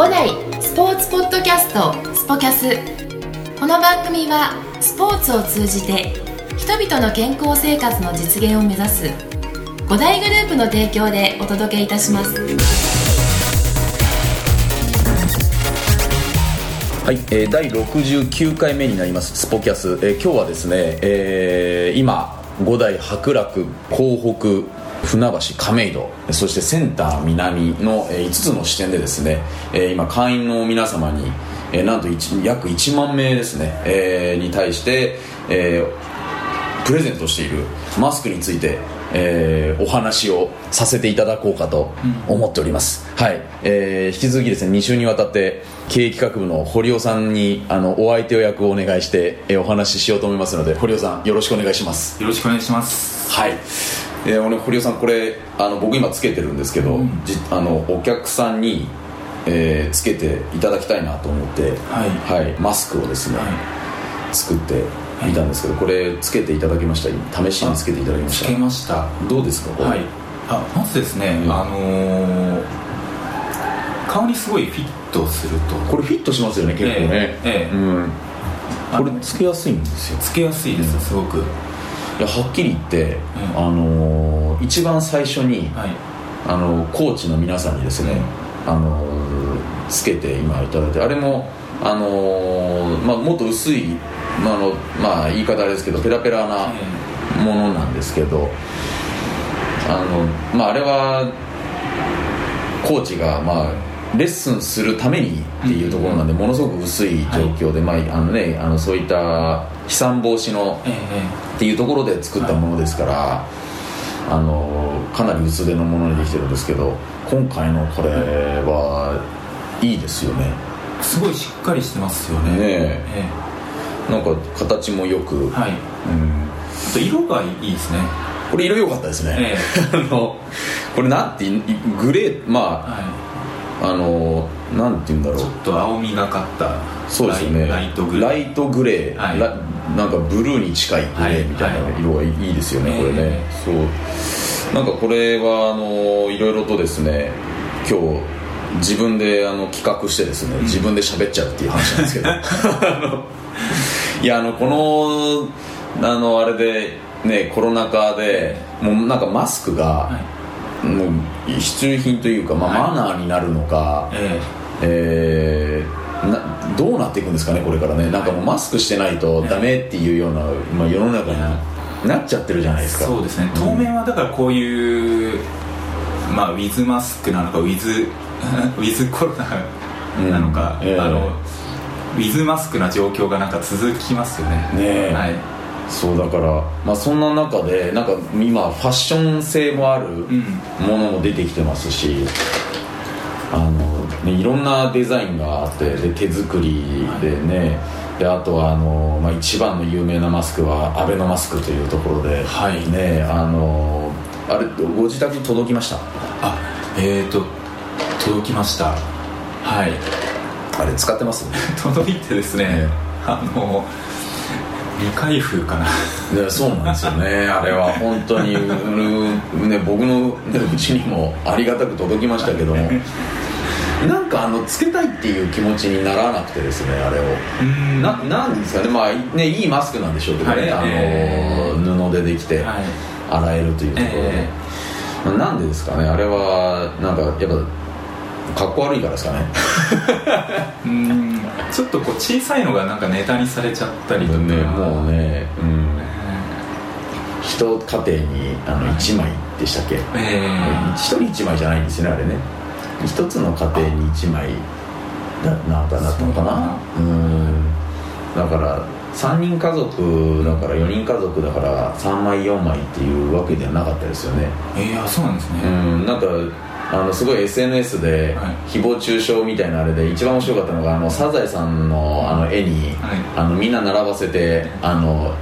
五代スポーツポッドキャストスポキャス。この番組はスポーツを通じて人々の健康生活の実現を目指す五大グループの提供でお届けいたします。はい、えー、第69回目になりますスポキャス、えー、今日はですね、えー、今五代白楽港北船橋亀戸そしてセンター南の5つの支店でですね今会員の皆様になんと約1万名ですね、えー、に対して、えー、プレゼントしているマスクについて、えー、お話をさせていただこうかと思っております、うん、はい、えー、引き続きですね2週にわたって経営企画部の堀尾さんにあのお相手を役をお願いして、えー、お話ししようと思いますので堀尾さんよろしくお願いします。よろしくお願いします。はいえー、俺堀尾さんこれあの僕今つけてるんですけど、うん、じあのお客さんに、えー、つけていただきたいなと思って、はい、はい、マスクをですね、はい、作ってい。たんですけど、これつけていただきました。試しにつけていただきました。つけました。どうですかこれ、はい、あまずですね、うん、あのー、顔にすごいフィットすると。これフィットしますよね結構ね。ええええ、うん。これつけやすいんですよ。つけやすいです、うん、すごくいやはっきり言って、うん、あのー、一番最初に、はい、あのコーチの皆さんにですね、うん、あのー、つけて今いただいてあれもあのー、まあ、もっと薄い、まあのまあ、言い方あれですけどペラペラなものなんですけど、あのまあ、あれはコーチがまあレッスンするためにっていうところなんで、ものすごく薄い状況で、まああのね、あのそういった飛散防止のっていうところで作ったものですから、あのかなり薄手のものにできてるんですけど今回のこれはいいですよね。すごいしっかりしてますよね。ねえ。なんか形もよく、はい。うん、あと色がいいですね。これ色良かったですね、ええ、あのこれなんてグレーまあ、はい。あのなんて言うんだろう。ちょっと青みがかったそうですね。ライトグレー。ライトグレー、はい、なんかブルーに近いグレーみたいな色がいいですよね、はい、これね、そう。なんかこれはあのいろいろとですね今日自分であの企画してですね、自分で喋っちゃうっていう話なんですけど。いやあのこのあのあれでねコロナ禍でもうなんかマスクが、はい。もう必需品というか、まあ、マナーになるのか、え。えー、などうなっていくんですかねこれからね。なんかもうマスクしてないとダメっていうような、まあ、世の中になっちゃってるじゃないですか。そうですね。当面はだからこういう、まあ、ウィズマスクなのかウィズ ウィズコロナなのか、うん。えー、あのウィズマスクな状況がなんか続きますよね。ねはい。そうだから、まあ、そんな中でなんか今ファッション性もあるものも出てきてますし、あのね、いろんなデザインがあってで手作りでね、であとはあの、まあ、一番の有名なマスクはアベノマスクというところで、はい、ねあのあれご自宅届きました？あえっ、ー、と届きました。はい。あれ使ってます？届いてですね、ね。あの未開封かな。でそうなんですよね。あれは本当にね、僕のうちにもありがたく届きましたけどもなんかあのつけたいっていう気持ちにならなくてですねあれを。ななんですかね。まあねいいマスクなんでしょうけどね、はい、あの、えー、布でできて洗えるというところで、えー、なんでですかね。あれはなんかやっぱかっこ悪いからですかね。うん。ちょっとこう小さいのがなんかネタにされちゃったりとか。ねもうね。うん。一家庭にあの1枚でしたっけ、えー、1人1枚じゃないんですよねあれね一つの家庭に1枚ななったのかな？うん。だから3人家族だから4人家族だから3枚4枚っていうわけではなかったですよね。ええー、そうなんですね。うん。なんかあのすごい SNS で誹謗中傷みたいなあれで一番面白かったのがあのサザエさんのあの絵に、あのみんな並ばせてあの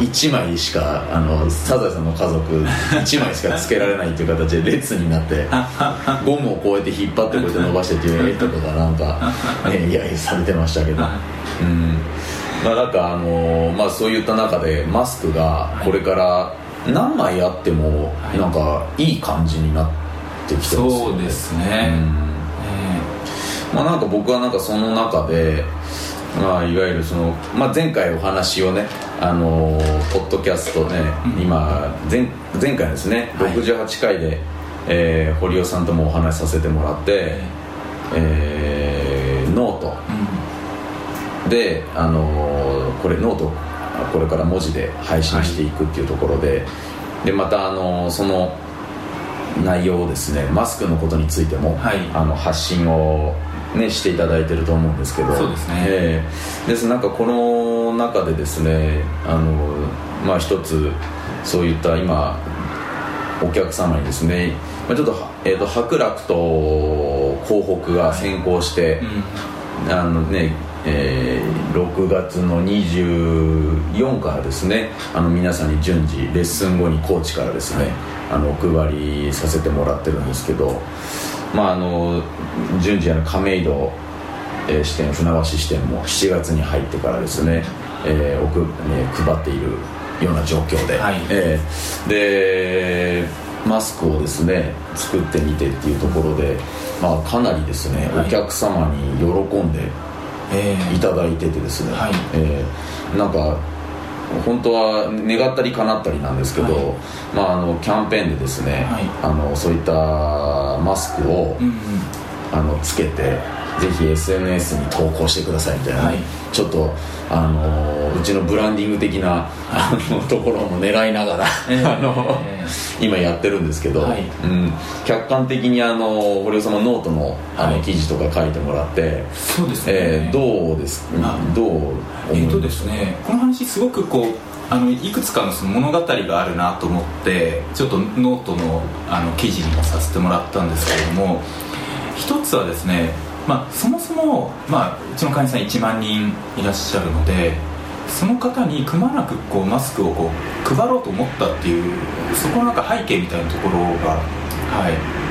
1枚しかあのサザエさんの家族 1枚しかつけられないっていう形で列になってゴムをこうやって引っ張ってこうやって伸ばしてっていう絵とかがなんか、ね、揶揄されてましたけど、うん。まあ、なんかあのまあそういった中でマスクがこれから何枚あってもなんかいい感じになってきてますよね。そうですね、まあ、なんか僕はなんかその中で、まあ、いわゆるその、まあ、前回お話をね、あのポッドキャストね、うん、今前前回ですね、はい、68回で、えー、堀尾さんともお話しさせてもらって、えー、ノート、うん、で、あのこれノートこれから文字で配信していくっていうところで、はい、でまた、あのその内容をですねマスクのことについても、はい、あの発信をね、していただいてると思うんですけど。そうですね、えー、ですなんかこの中でですねあのまあ一つそういった今お客様にですね、まあ、ちょっと,、えーと、白楽と港北が先行して、はいうん、あのねえー、6月の24からですねあの皆さんに順次レッスン後にコーチからですね、はい、あのお配りさせてもらってるんですけどまああの順次あの亀戸、えー、支店船橋支店も7月に入ってからですね、えー、奥ね配っているような状況で、はい、えー、でマスクをですね作ってみてっていうところで、まあ、かなりですね、はい、お客様に喜んでいただいててですね、はい、えー、なんか本当は願ったり叶ったりなんですけど、はい、まあ、あのキャンペーンでですね、はい、あのそういったマスクを、うんうん、あのつけてぜひ SNS に投稿してくださいみたいな、はい、ちょっとあのうちのブランディング的なあのところも狙いながら、えー、あの、えー、今やってるんですけど、はい、うん、客観的にあの堀尾さんもノートのあの記事とか書いてもらってそうですね、えー、どうですどうえっとですねこの話すごくこうあのいくつかのその物語があるなと思ってちょっとノートのあの記事にもさせてもらったんですけれども一つはですねまあ、そもそも、まあ、うちの会員さん1万人いらっしゃるのでその方にくまなくこうマスクをこう配ろうと思ったっていうそこのなんか背景みたいなところがはい。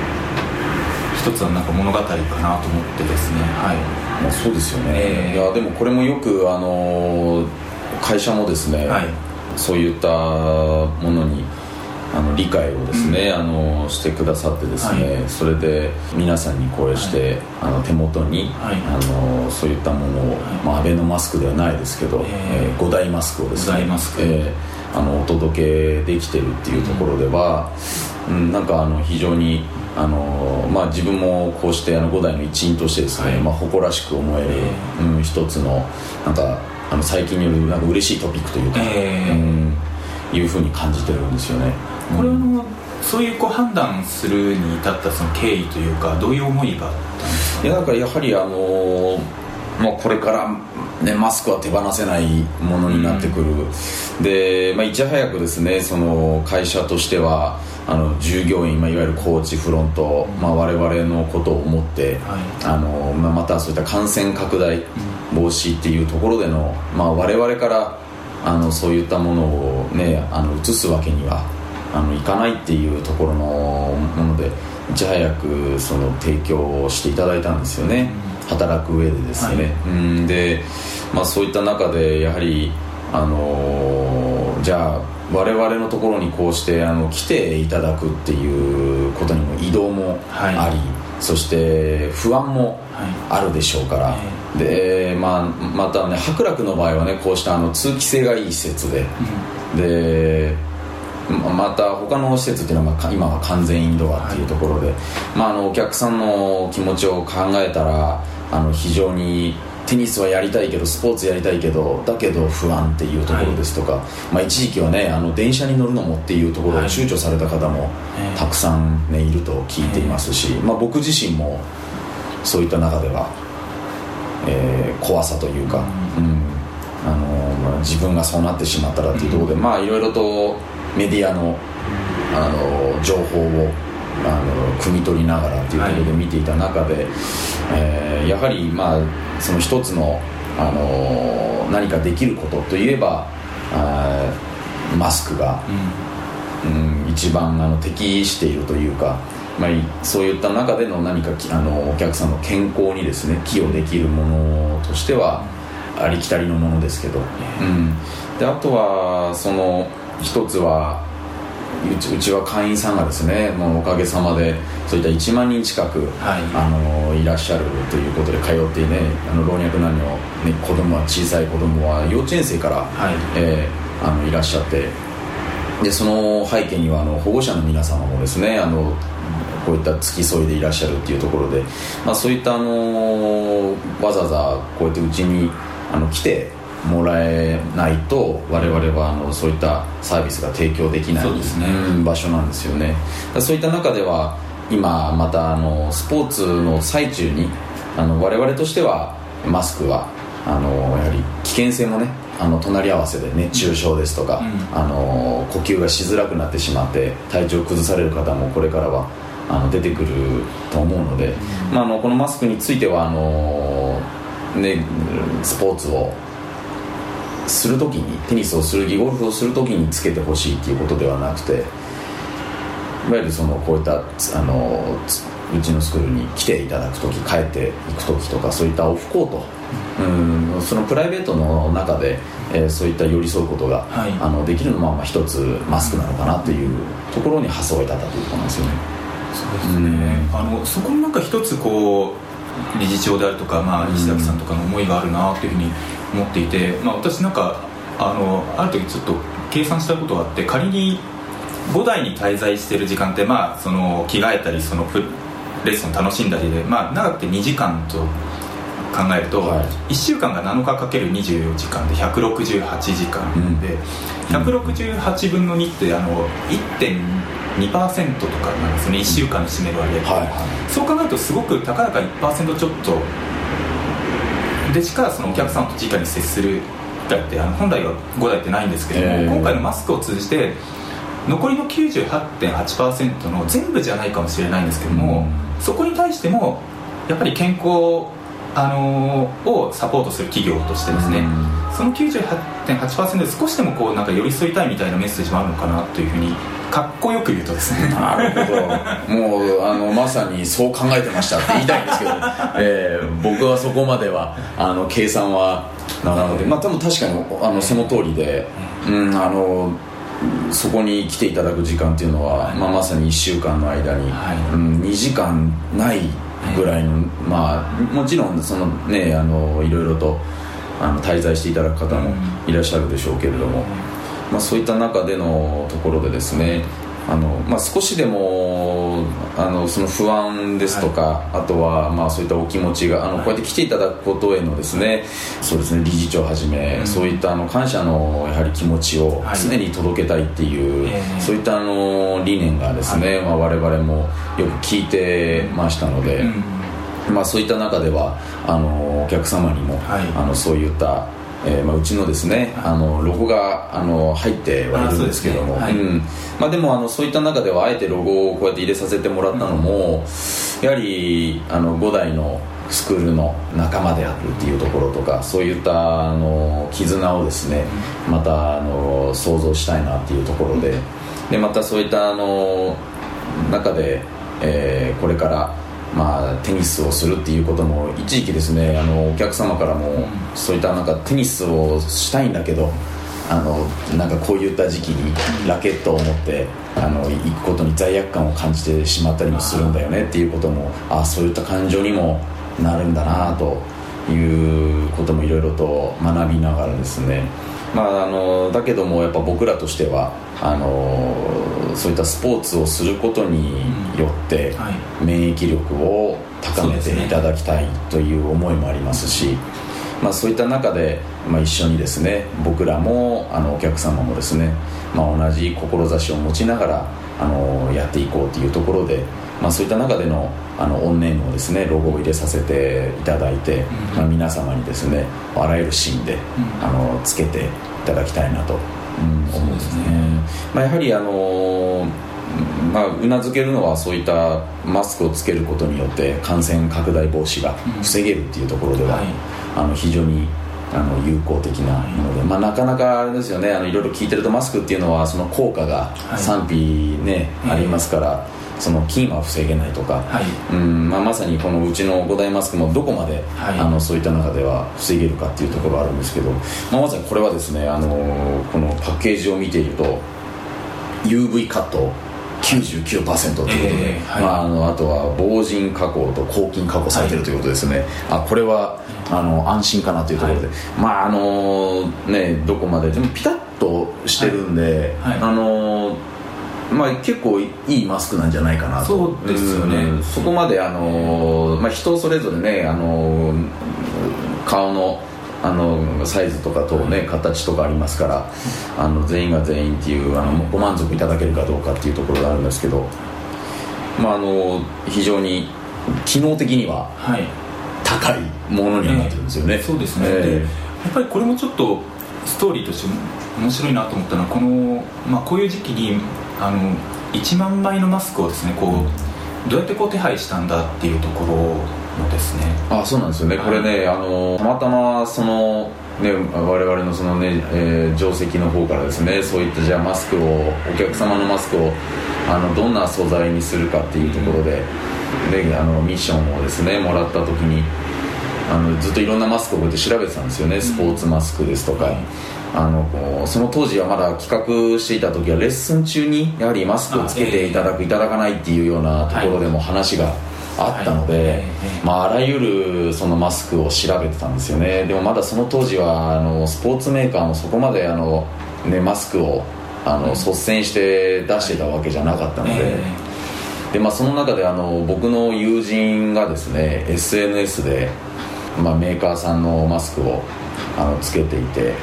一つはなんか物語かなと思ってですねはい、まあ、そうですよね、えー、いやでもこれもよくあの会社もですね、はい、そういったものにあの理解をですね、うん、あのしてくださってですね、はい、それで皆さんにこうして、はい、あの手元に、はい、あのそういったものを、まあ、アベノマスクではないですけど、えー、5大マスクをですね、えー、あのお届けできてるっていうところでは、うん、うん、なんかあの非常にあのまあ、自分もこうしてあの5代の一員としてですね、まあ、誇らしく思える、うん、一つのなんかあの最近によるなんか嬉しいトピックというか、えー、うん、いうふうに感じてるんですよね。これのそういうこう判断するに至ったその経緯というかどういう思いがいやだからやはりあのまあ、これから、ね、マスクは手放せないものになってくる、うん、で、まあ、いち早くですねその会社としてはあの従業員、まあ、いわゆるコーチフロント、まあ、我々のことを思って、はい、あのまあ、またそういった感染拡大防止っていうところでの、まあ、我々からあのそういったものを、ね、あの移すわけにはあの行かないっていうところのものでいち早くその提供をしていただいたんですよね、うん、働く上でですね、はい、うん。で、まあ、そういった中でやはりあのー、じゃあ我々のところにこうしてあの来ていただくっていうことにも移動もあり、はい、そして不安もあるでしょうから、はい、でまあ、またね白楽の場合はねこうしたあの通気性がいい施設で、うん、でまた他の施設っていうのは今は完全インドアっていうところで、はい、まあ、あのお客さんの気持ちを考えたらあの非常にテニスはやりたいけどスポーツやりたいけどだけど不安っていうところですとか、はい、まあ、一時期はねあの電車に乗るのもっていうところを躊躇された方もたくさん、ね、いると聞いていますし、まあ、僕自身もそういった中では、えー、怖さというか、うん、うん、あのまあ、自分がそうなってしまったらっていうところで、まあいろいろとメディアのあの情報をあの汲み取りながらっていうところで見ていた中で、はい、えー、やはり、まあ、その一つのあの何かできることといえばあマスクが、うん、うん、一番あの適しているというか、まあ、そういった中での何かあのお客さんの健康にですね寄与できるものとしてはありきたりのものですけど、うん、であとはその一つはうちうちは会員さんがですねもうおかげさまでそういった1万人近く、はい、あのいらっしゃるということで通ってねあの老若男女、ね、子供は小さい子供は幼稚園生から、はい。えー、あのいらっしゃって。でその背景にはあの保護者の皆様もですねあのこういった付き添いでいらっしゃるっていうところで、まあ、そういったあのわざわざこうやってうちにあの来てもらえないと我々はあのそういったサービスが提供できない、ね、場所なんですよね。そういった中では今またあのスポーツの最中にあの我々としてはマスクはあのやはり危険性もねあの隣り合わせで熱中症ですとか、うん、あの呼吸がしづらくなってしまって体調を崩される方もこれからはあの出てくると思うので、うん、まあ、あのこのマスクについてはあの、ね、スポーツをするときにテニスをするゴルフをするときにつけてほしいっていうことではなくていわゆるそのこういったあのうちのスクールに来ていただく時帰っていく時とかそういったオフコート、うん、そのプライベートの中で、えー、そういった寄り添うことが、はい、あのできるのはまあ一つマスクなのかなというところに発想を至ったということなんですよね。そうですね、あのそこもなんか一つこう理事長であるとか、まあ、石崎さんとかの思いがあるなというふうに思っていて、まあ、私なんかあのある時ちょっと計算したことがあって仮に5台に滞在してる時間って、まあ、その着替えたりそのレッスン楽しんだりで、まあ、長くて2時間と考えると、はい、1週間が7日かける24時間で168時間で、うん、168分の2ってあの1.2%とかなんですね1週間に占める割合、はいはい、そう考えるとすごくたかだか1%ちょっとでしかそのお客さんと直に接する台ってあの本来は5台ってないんですけども、えー、今回のマスクを通じて残りの98.8%の全部じゃないかもしれないんですけども、うん、そこに対してもやっぱり健康あのー、をサポートする企業としてですね、うん、その98.8%で少しでもこうなんか寄り添いたいみたいなメッセージもあるのかなというふうにかっこよく言うとですね。なるほど。もうあのまさにそう考えてましたって言いたいんですけど、えー、僕はそこまではあの計算はなのでまあ多分確かにあのその通りで、うん、あのそこに来ていただく時間っていうのは、はい、まあ、まさに1週間の間に、はい、うん、2時間ないぐらいの、はい、まあもちろんそのねあのいろいろとあの滞在していただく方もいらっしゃるでしょうけれども、まあ、そういった中でのところでですねあの、まあ、少しでもあのその不安ですとか、はい、あとはまあそういったお気持ちがあのこうやって来ていただくことへのですねそうですね理事長はじめ、うん、そういったあの感謝のやはり気持ちを常に届けたいっていう、はい、そういったあの理念がですね、はい。まあ、我々もよく聞いてましたので。うん。まあ、そういった中ではあのお客様にも、はい、あのそういったえーまあ、うちのですねあのロゴがあの入ってはいるんですけども、ね。はい、うん。まあ、でもあのそういった中ではあえてロゴをこうやって入れさせてもらったのも、うん、やはりあの5代のスクールの仲間であるっていうところとかそういったあの絆をですねまたあの想像したいなっていうところで。でまたそういったあの中で、えー、これからまあ、テニスをするっていうことも一時期ですねあのお客様からもそういったなんかテニスをしたいんだけどあのなんかこういった時期にラケットを持ってあの行くことに罪悪感を感じてしまったりもするんだよねっていうこともあそういった感情にもなるんだなということもいろいろと学びながらですねまあ、あのだけどもやっぱ僕らとしてはあのそういったスポーツをすることによって免疫力を高めていただきたいという思いもありますし、まあ、そういった中で、まあ、一緒にですね僕らもあのお客様もですね、まあ、同じ志を持ちながらあのやっていこうというところで、まあ、そういった中でのあのオンネームをですねロゴを入れさせていただいて、まあ、皆様にですねあらゆるシーンで、あのつけていただきたいなと、うん、思うんですね、まあ、やはりあのまあ、うなずけるのはそういったマスクをつけることによって感染拡大防止が防げるっていうところでは、あの非常にあの有効的なもので、まあ、なかなかあれですよねあのいろいろ聞いてるとマスクっていうのはその効果が賛否ね、ありますから。その菌は防げないとか、はい、うんまあ、まさにこのうちの五大マスクもどこまで、はい、あのそういった中では防げるかっていうところがあるんですけど、まあ、まさにこれはですねあのこのパッケージを見ていると UV カット99%ということで、えーはい、まあ、あのあとは防塵加工と抗菌加工されてるということですね、はい、あこれはあの安心かなというところで、はい、まああのねどこまででもピタッとしてるんで、あのまあ、結構いいマスクなんじゃないかなと。そうですよね、そこまであの、まあ、人それぞれねあの顔のあのサイズとかとね形とかありますからあの全員が全員っていうあのご満足いただけるかどうかっていうところがあるんですけど、まあ、あの非常に機能的には高いものにはなってるんですよね、えー、そうですね、えー、やっぱりこれもちょっとストーリーとして面白いなと思ったのはこの、まあ、こういう時期にあの1万枚のマスクをですねこうどうやってこう手配したんだっていうところのですね。あそうなんですよね、これねあのたまたまそのね、我々のそのね、えー、定石の方からですねそういったじゃあマスクをお客様のマスクをあのどんな素材にするかっていうところで、であのミッションをですねもらった時にあのずっといろんなマスクをこうやって調べてたんですよね。スポーツマスクですとか、あのその当時はまだ企画していた時はレッスン中にやはりマスクをつけていただく、いただかないっていうようなところでも話があったので、まあ、あらゆるそのマスクを調べてたんですよね。でもまだその当時はあのスポーツメーカーもそこまであの、ね、マスクをあの率先して出してたわけじゃなかったので。でまあ、その中であの僕の友人がですね SNS で、まあ、メーカーさんのマスクをあのつけていて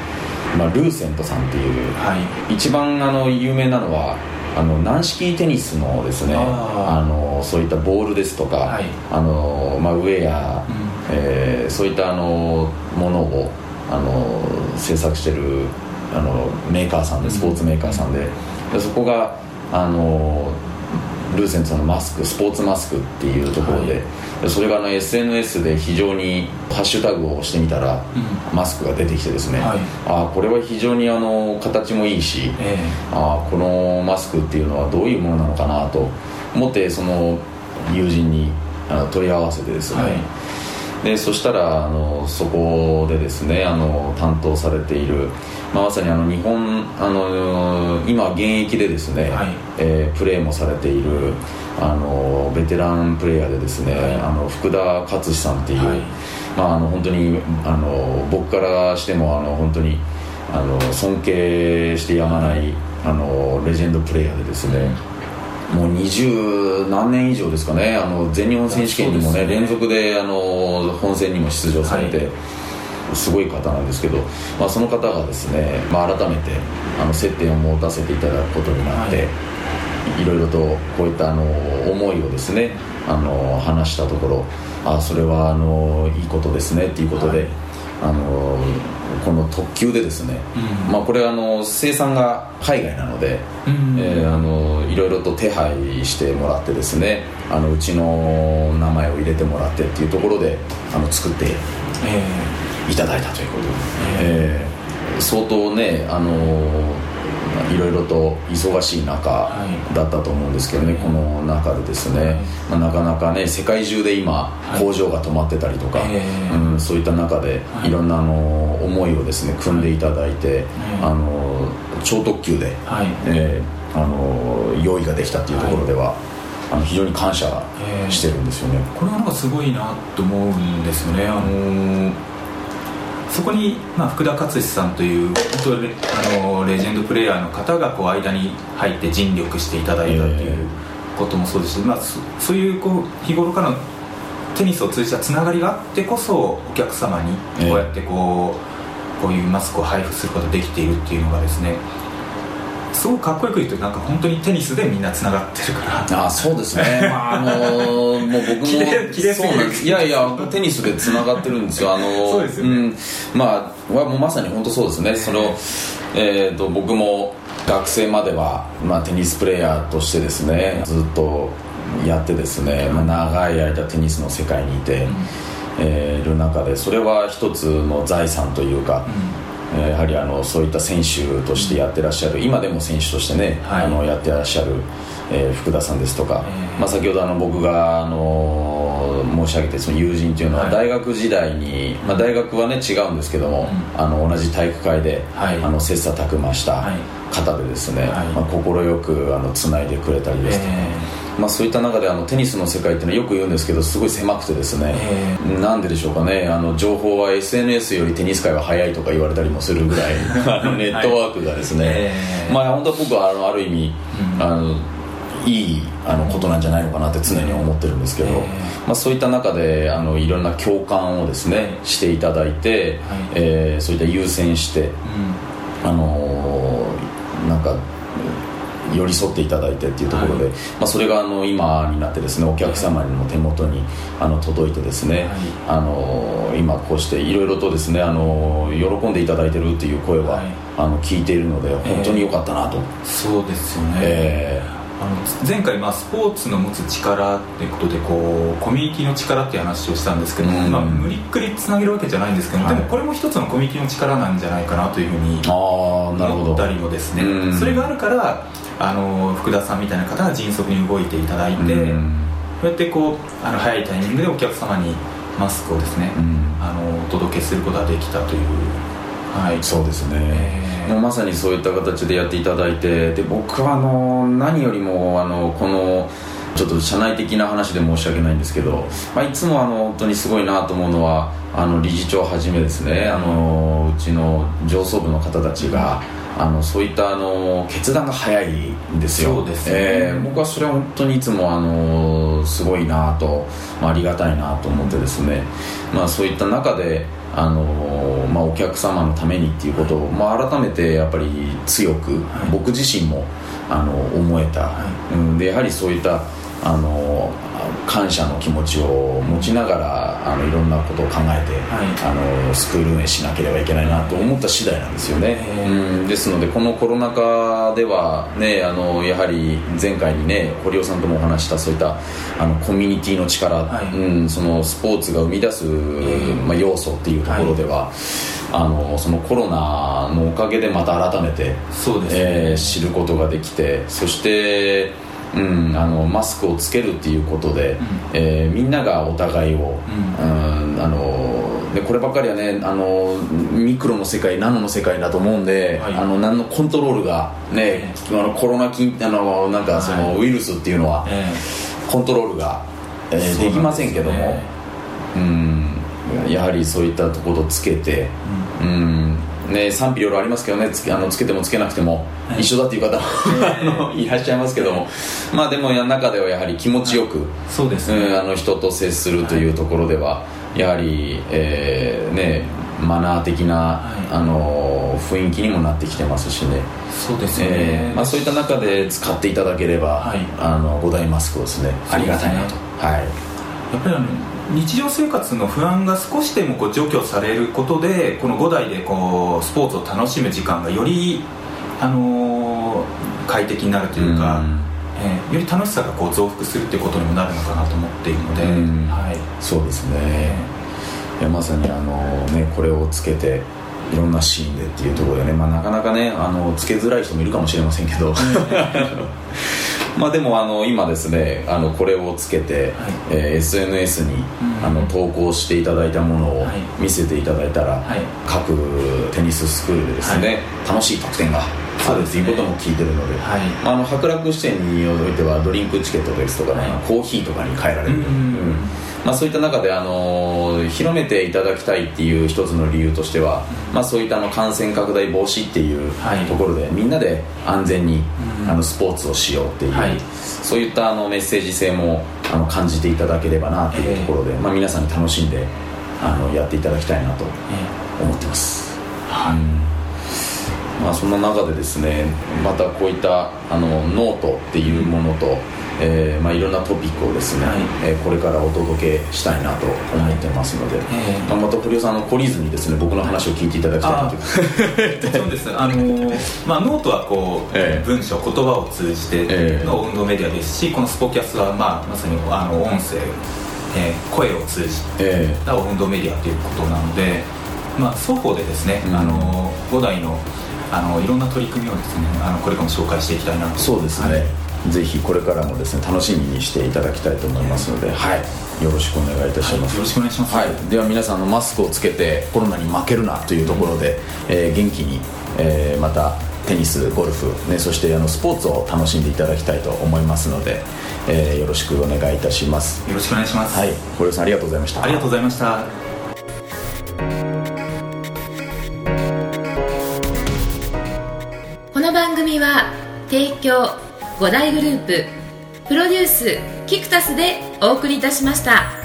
まあ、ルーセントさんっていう、はい、一番あの有名なのはあの軟式テニスのですねあのそういったボールですとか、はい、あのまあ、ウェア、うん、えー、そういったあのものをあの制作してるあのメーカーさんでスポーツメーカーさんででそこがあのルーセントさんのマスクスポーツマスクっていうところで、はい、それがあの SNS で非常にハッシュタグをしてみたら、うん、マスクが出てきてですね、はい、あこれは非常にあの形もいいし、えー、あこのマスクっていうのはどういうものなのかなと思ってその友人にあ問い合わせてですね、はいでそしたらあのそこでですねあの担当されている、まあ、まさにあの日本あの今現役でですね、はい、えー、プレーもされているあのベテランプレーヤーでですね、はい、あの福田勝志さんっていう、はい、まあ、あの本当にあの僕からしてもあの本当にあの尊敬してやまないあのレジェンドプレーヤーでですね、もう二十何年以上ですかね。あの全日本選手権にもね、ね、連続であの本戦にも出場されて、はい、すごい方なんですけど、まあ、その方がですね、まあ、改めてあの接点を持たせていただくことになって、はい、いろいろとこういったあの思いをですねあの話したところあそれはあのいいことですねっていうことで、はい、あのこの特急でですね、うん、まあ、これあの生産が海外なので、うん、えー、あのいろいろと手配してもらってですねあのうちの名前を入れてもらってっていうところであの作っていただいたということで、えー、相当ねあのいろいろと忙しい中だったと思うんですけどね、はい、この中でですね、はい、まあ、なかなかね世界中で今工場が止まってたりとか、はい、うん、そういった中でい。ろんなあの思いをですね組んでいただいて、あの超特急で、えー、あの用意ができたっていうところでは、あの非常に感謝してるんですよね、これはなんかすごいなと思うんですよね。あのーそこに、まあ、福田勝志さんという本当あのレジェンドプレーヤーの方がこう間に入って尽力していただいたということもそうですし、まあ、そういうこう日頃からのテニスを通じたつながりがあってこそお客様にこうやってこう,、こういうマスクを配布することができているっていうのがですねすごくかっこよく言うとなんか本当にテニスでみんなつながってるから。あそうですね。まああのー、もう僕もそうなんです。いやいやテニスでつながってるんですよ。あのー、そうですよね、うん、まあもうまさに本当そうですね。その、えーと、僕も学生までは、まあ、テニスプレーヤーとしてですねずっとやってですね、まあ、長い間テニスの世界にいて、うん、えー、いる中でそれは一つの財産というか、うんやはりあのそういった選手としてやってらっしゃる今でも選手としてね、はい、あのやってらっしゃる、えー、福田さんですとか、えー、まあ、先ほどあの僕があのの申し上げてその友人っていうのは大学時代に、まあ、大学はね違うんですけども、うん、あの同じ体育会で、はい、あの切磋琢磨した方でですね、はい、まあ、快くあのつないでくれたりですとか、えー、まあ、そういった中であのテニスの世界っていうのはよく言うんですけどすごい狭くてですね、えー、なんででしょうかね。あの情報は SNS よりテニス界は早いとか言われたりもするぐらい ネットワークがですね、まあ本当は僕はあのある意味、うん、あのいいあのことなんじゃないのかなって常に思ってるんですけど、まあ、そういった中であのいろんな共感をですねしていただいて、はい、えー、そういった優先して、うん、あのなんか寄り添っていただいてっていうところで、はい、まあ、それがあの今になってですねお客様にも手元にあの届いてですね、はい、あの今こうしていろいろとですねあの喜んでいただいてるっていう声は、はい、あの聞いているので本当に良かったなと、えー、そうですよね、えーあの前回、まあ、スポーツの持つ力っていうことでこうコミュニティの力っていう話をしたんですけども、うん、まあ、無理っくりつなげるわけじゃないんですけど、はい、でもこれも一つのコミュニティの力なんじゃないかなというふうに思ったりもですね、うん、それがあるからあの福田さんみたいな方が迅速に動いていただいて、うん、そうやってこうあの早いタイミングでお客様にマスクをですね、あのお届けすることができたという。はい、そうですね、えー、もうまさにそういった形でやっていただいてで僕はあの何よりもあのこのちょっと社内的な話で申し訳ないんですけど、まあ、いつもあの本当にすごいなと思うのはあの理事長はじめですね。あのうちの上層部の方たちが、あのそういったあの決断が早いんですよ。そうです、ね、えー、僕はそれは本当にいつもあのすごいなと、まあ、ありがたいなと思ってですね、まあ、そういった中であのまあ、お客様のためにっていうことを、まあ、改めてやっぱり強く、僕自身もあの思えた、うん、でやはりそういったあの感謝の気持ちを持ちながらあのいろんなことを考えて、はい、あのスクール運営しなければいけないなと思った次第なんですよね、うん、ですのでこのコロナ禍では、ね、あのやはり前回にね堀尾さんともお話したそういったあのコミュニティの力、はい、うん、そのスポーツが生み出す、まあ、要素っていうところでは、はい。あのそのコロナのおかげでまた改めてそうです、ね、えー、知ることができてそしてうん、あのマスクをつけるっていうことで、うん、えー、みんながお互いを、うん、あのでこればっかりはねあのミクロの世界ナノの世界だと思うんで、はい、あの何のコントロールがね、あのコロナ菌あのなんかそのウイルスっていうのは、コントロールが、えー、できませんけども、うん、やはりそういったところをつけて、うんね、賛否両論ありますけどねつあのつけてもつけなくても一緒だっていう方も、いらっしゃいますけども、まあでも中ではやはり気持ちよく、そうですね、うん、あの人と接するというところでは、やはり、えー、ねマナー的な、はい、あの雰囲気にもなってきてますしね。そうですね、えー、まあ、そういった中で使っていただければ、はい、あの5大マスクをですね。ありがたいなと、はい、やっぱりあの日常生活の不安が少しでもこう除去されることでこの5代でこうスポーツを楽しむ時間がより、あのー、快適になるというか、うん、えー、より楽しさがこう増幅するっていうことにもなるのかなと思っているので、うん、はい、そうですね、いやまさにあの、ね、これをつけていろんなシーンでっていうところでね、まあ、なかなかねあのつけづらい人もいるかもしれませんけど、まあでもあの今ですねあのこれをつけて、はい、えー、SNS に、あの投稿していただいたものを見せていただいたら、はい、各テニススクールでですね、楽しい特典があるっていうことも聞いてるので、はい、あの博楽支店においてはドリンクチケットですとか、ね、コーヒーとかに変えられる、うんまあ、そういった中で、あの広めていただきたいっていう一つの理由としては、まあ、そういったあの感染拡大防止っていうところで、みんなで安全に、あのスポーツをしようっていう、はい、そういったあのメッセージ性もあの感じていただければなというところで、まあ、皆さんに楽しんであのやっていただきたいなと思ってます。はい。まあ、そんな中でですねまたこういったあのノートっていうものと、えーまあ、いろんなトピックをですね、はい、えー、これからお届けしたいなと思ってますので、はいまた堀尾さんの懲りずにですね僕の話を聞いていただきたいなと そうです。あのー、まあ、ノートはこう、えー、文章言葉を通じての運動メディアですしこのスポキャスは、まあ、まさにあの音声、えー、声を通じた運動メディアということなので、まあ、双方でですね、うん、あの5代のあのいろんな取り組みをですねあのこれからも紹介していきたいなと。そうですね、はいぜひこれからもですね楽しみにしていただきたいと思いますので、はい、よろしくお願いいたします、はい、よろしくお願いします、はい、では皆さんのマスクをつけてコロナに負けるなというところで、えー、元気に、えー、またテニス、ゴルフ、ね、そしてあのスポーツを楽しんでいただきたいと思いますので、えー、よろしくお願いいたします。よろしくお願いします。はい。堀尾さんありがとうございました。ありがとうございました。この番組は提供五大グループプロデュースキクタスでお送りいたしました。